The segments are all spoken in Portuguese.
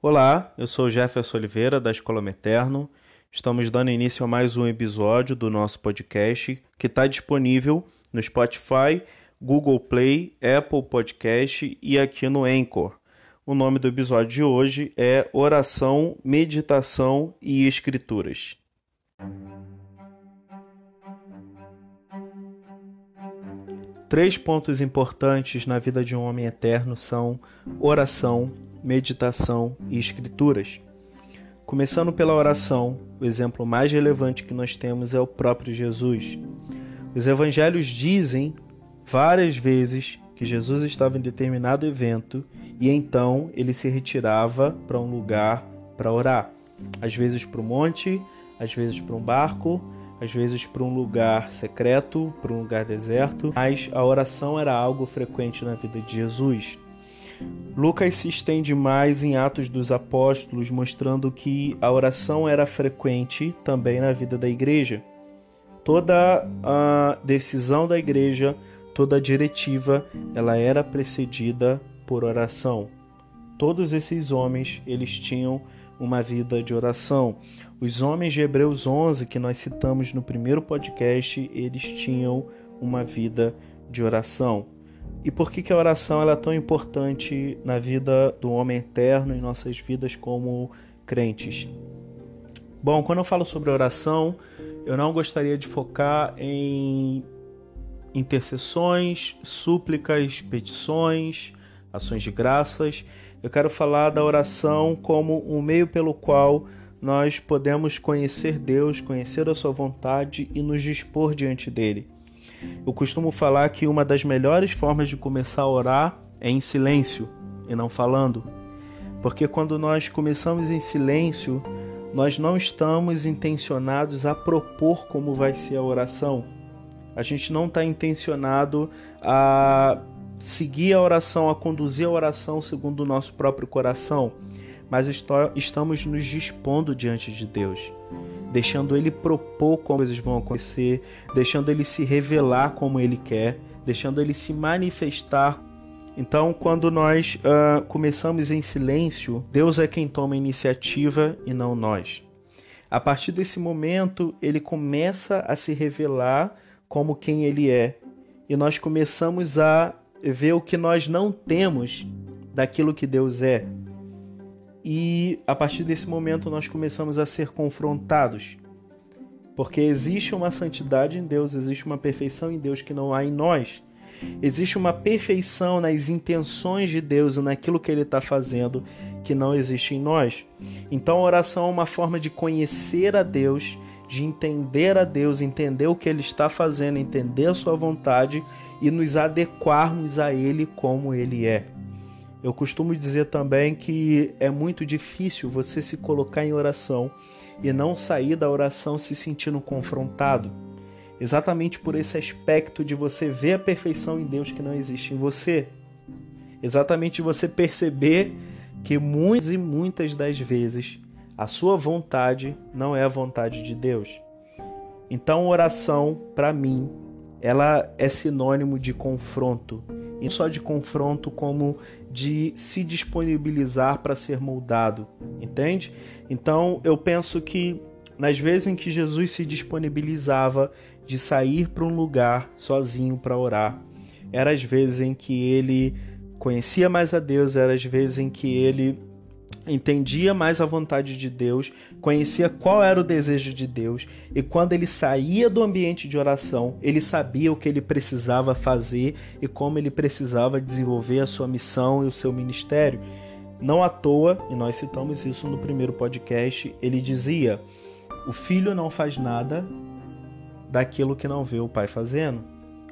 Olá, eu sou Jefferson Oliveira da Escola Meterno. Estamos dando início a mais um episódio do nosso podcast que está disponível no Spotify, Google Play, Apple Podcast e aqui no Anchor. O nome do episódio de hoje é Oração, Meditação e Escrituras. Três pontos importantes na vida de um homem eterno são oração, meditação e escrituras. Começando pela oração, o exemplo mais relevante que nós temos é o próprio Jesus. Os evangelhos dizem várias vezes que Jesus estava em determinado evento e então ele se retirava para um lugar para orar. Às vezes para o monte, às vezes para um barco, às vezes para um lugar secreto, para um lugar deserto, mas a oração era algo frequente na vida de Jesus. Lucas se estende mais em Atos dos Apóstolos, mostrando que a oração era frequente também na vida da igreja. Toda a decisão da igreja, toda a diretiva, ela era precedida por oração. Todos esses homens, eles tinham uma vida de oração. Os homens de Hebreus 11, que nós citamos no primeiro podcast, eles tinham uma vida de oração. E por que, que a oração ela é tão importante na vida do homem eterno, em nossas vidas como crentes? Bom, quando eu falo sobre oração, eu não gostaria de focar em intercessões, súplicas, petições, ações de graças. Eu quero falar da oração como um meio pelo qual nós podemos conhecer Deus, conhecer a Sua vontade e nos dispor diante dele. Eu costumo falar que uma das melhores formas de começar a orar é em silêncio e não falando. Porque quando nós começamos em silêncio, nós não estamos intencionados a propor como vai ser a oração. A gente não está intencionado a seguir a oração, a conduzir a oração segundo o nosso próprio coração, mas estamos nos dispondo diante de Deus deixando ele propor como coisas vão acontecer, deixando ele se revelar como ele quer, deixando ele se manifestar. Então, quando nós uh, começamos em silêncio, Deus é quem toma a iniciativa e não nós. A partir desse momento, ele começa a se revelar como quem ele é, e nós começamos a ver o que nós não temos daquilo que Deus é. E a partir desse momento nós começamos a ser confrontados. Porque existe uma santidade em Deus, existe uma perfeição em Deus que não há em nós. Existe uma perfeição nas intenções de Deus e naquilo que Ele está fazendo que não existe em nós. Então a oração é uma forma de conhecer a Deus, de entender a Deus, entender o que Ele está fazendo, entender a Sua vontade e nos adequarmos a Ele como Ele é. Eu costumo dizer também que é muito difícil você se colocar em oração e não sair da oração se sentindo confrontado. Exatamente por esse aspecto de você ver a perfeição em Deus que não existe em você. Exatamente você perceber que muitas e muitas das vezes a sua vontade não é a vontade de Deus. Então, oração, para mim, ela é sinônimo de confronto, e só de confronto como de se disponibilizar para ser moldado, entende? Então eu penso que nas vezes em que Jesus se disponibilizava de sair para um lugar sozinho para orar, eram as vezes em que ele conhecia mais a Deus, eram as vezes em que ele entendia mais a vontade de Deus, conhecia qual era o desejo de Deus, e quando ele saía do ambiente de oração, ele sabia o que ele precisava fazer e como ele precisava desenvolver a sua missão e o seu ministério. Não à toa, e nós citamos isso no primeiro podcast, ele dizia: O filho não faz nada daquilo que não vê o pai fazendo.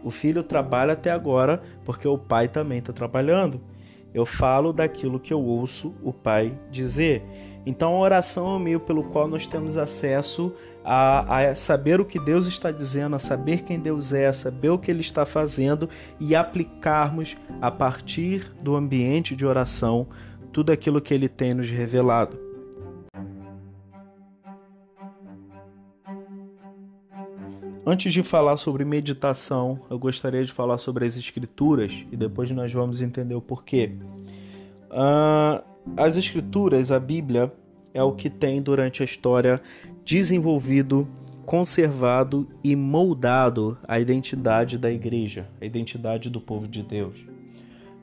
O filho trabalha até agora porque o pai também está trabalhando. Eu falo daquilo que eu ouço o Pai dizer. Então, a oração é o meio pelo qual nós temos acesso a, a, saber o que Deus está dizendo, a saber quem Deus é, a saber o que Ele está fazendo e aplicarmos a partir do ambiente de oração tudo aquilo que Ele tem nos revelado. Antes de falar sobre meditação, eu gostaria de falar sobre as escrituras e depois nós vamos entender o porquê. Uh, as Escrituras, a Bíblia, é o que tem durante a história desenvolvido, conservado e moldado a identidade da igreja, a identidade do povo de Deus.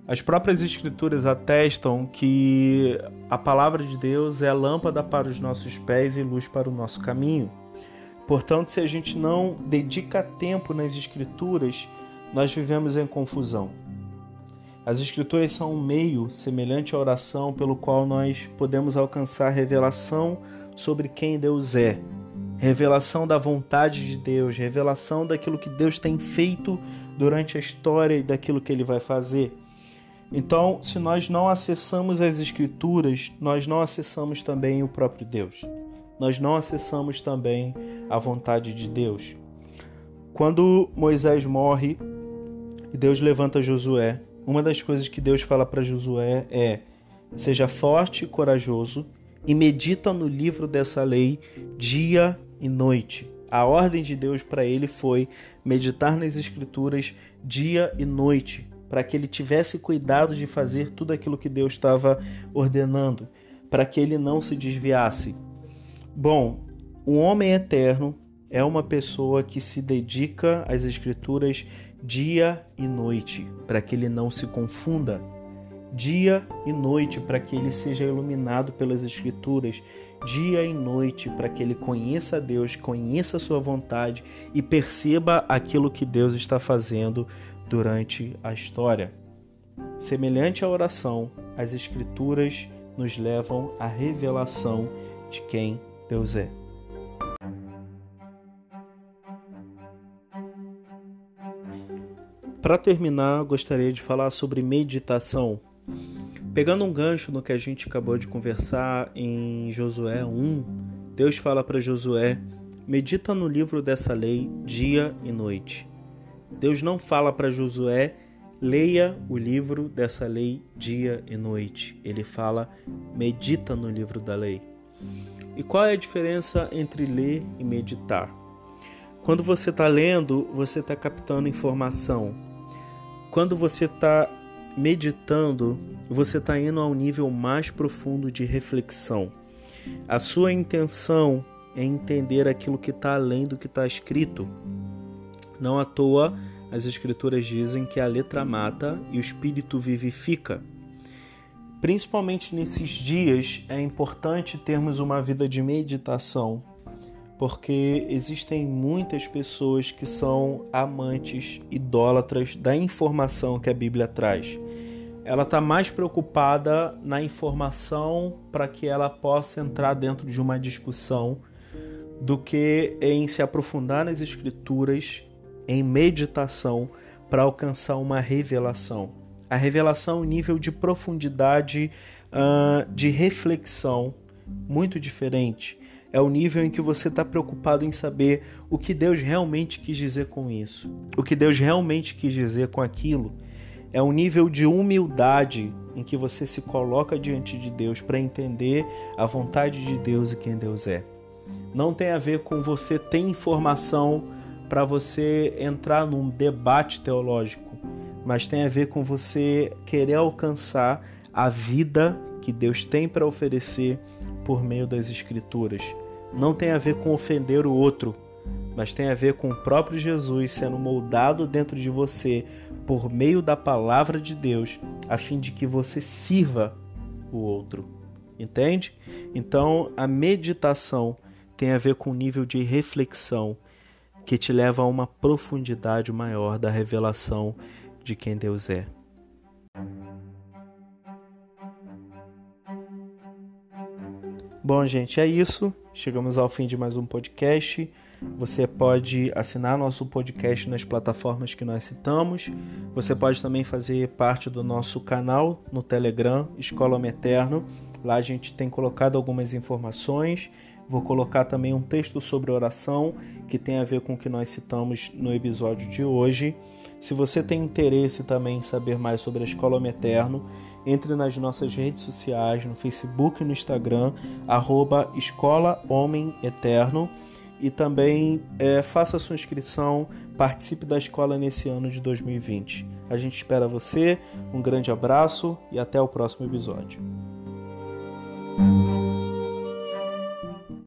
As próprias Escrituras atestam que a palavra de Deus é lâmpada para os nossos pés e luz para o nosso caminho. Portanto, se a gente não dedica tempo nas Escrituras, nós vivemos em confusão. As Escrituras são um meio semelhante à oração pelo qual nós podemos alcançar revelação sobre quem Deus é, revelação da vontade de Deus, revelação daquilo que Deus tem feito durante a história e daquilo que ele vai fazer. Então, se nós não acessamos as Escrituras, nós não acessamos também o próprio Deus. Nós não acessamos também a vontade de Deus. Quando Moisés morre e Deus levanta Josué, uma das coisas que Deus fala para Josué é: seja forte e corajoso e medita no livro dessa lei dia e noite. A ordem de Deus para ele foi meditar nas Escrituras dia e noite, para que ele tivesse cuidado de fazer tudo aquilo que Deus estava ordenando, para que ele não se desviasse. Bom, o homem eterno é uma pessoa que se dedica às Escrituras dia e noite, para que ele não se confunda. Dia e noite, para que ele seja iluminado pelas Escrituras. Dia e noite, para que ele conheça Deus, conheça a sua vontade e perceba aquilo que Deus está fazendo durante a história. Semelhante à oração, as Escrituras nos levam à revelação de quem Deus é. Para terminar, gostaria de falar sobre meditação. Pegando um gancho no que a gente acabou de conversar em Josué 1, Deus fala para Josué: medita no livro dessa lei dia e noite. Deus não fala para Josué, leia o livro dessa lei dia e noite. Ele fala, medita no livro da lei. E qual é a diferença entre ler e meditar? Quando você está lendo, você está captando informação. Quando você está meditando, você está indo a um nível mais profundo de reflexão. A sua intenção é entender aquilo que está além do que está escrito. Não à toa, as Escrituras dizem que a letra mata e o espírito vivifica. Principalmente nesses dias, é importante termos uma vida de meditação, porque existem muitas pessoas que são amantes, idólatras da informação que a Bíblia traz. Ela está mais preocupada na informação para que ela possa entrar dentro de uma discussão do que em se aprofundar nas Escrituras em meditação para alcançar uma revelação. A revelação um nível de profundidade, uh, de reflexão muito diferente. É o nível em que você está preocupado em saber o que Deus realmente quis dizer com isso, o que Deus realmente quis dizer com aquilo. É um nível de humildade em que você se coloca diante de Deus para entender a vontade de Deus e quem Deus é. Não tem a ver com você ter informação para você entrar num debate teológico, mas tem a ver com você querer alcançar a vida que Deus tem para oferecer por meio das Escrituras. Não tem a ver com ofender o outro, mas tem a ver com o próprio Jesus sendo moldado dentro de você por meio da palavra de Deus, a fim de que você sirva o outro. Entende? Então, a meditação tem a ver com o nível de reflexão que te leva a uma profundidade maior da revelação de quem Deus é. Bom, gente, é isso. Chegamos ao fim de mais um podcast. Você pode assinar nosso podcast nas plataformas que nós citamos. Você pode também fazer parte do nosso canal no Telegram, Escola Eterno. Lá a gente tem colocado algumas informações Vou colocar também um texto sobre oração que tem a ver com o que nós citamos no episódio de hoje. Se você tem interesse também em saber mais sobre a Escola Homem Eterno, entre nas nossas redes sociais, no Facebook e no Instagram, arroba Escola Homem Eterno. E também é, faça sua inscrição, participe da escola nesse ano de 2020. A gente espera você, um grande abraço e até o próximo episódio.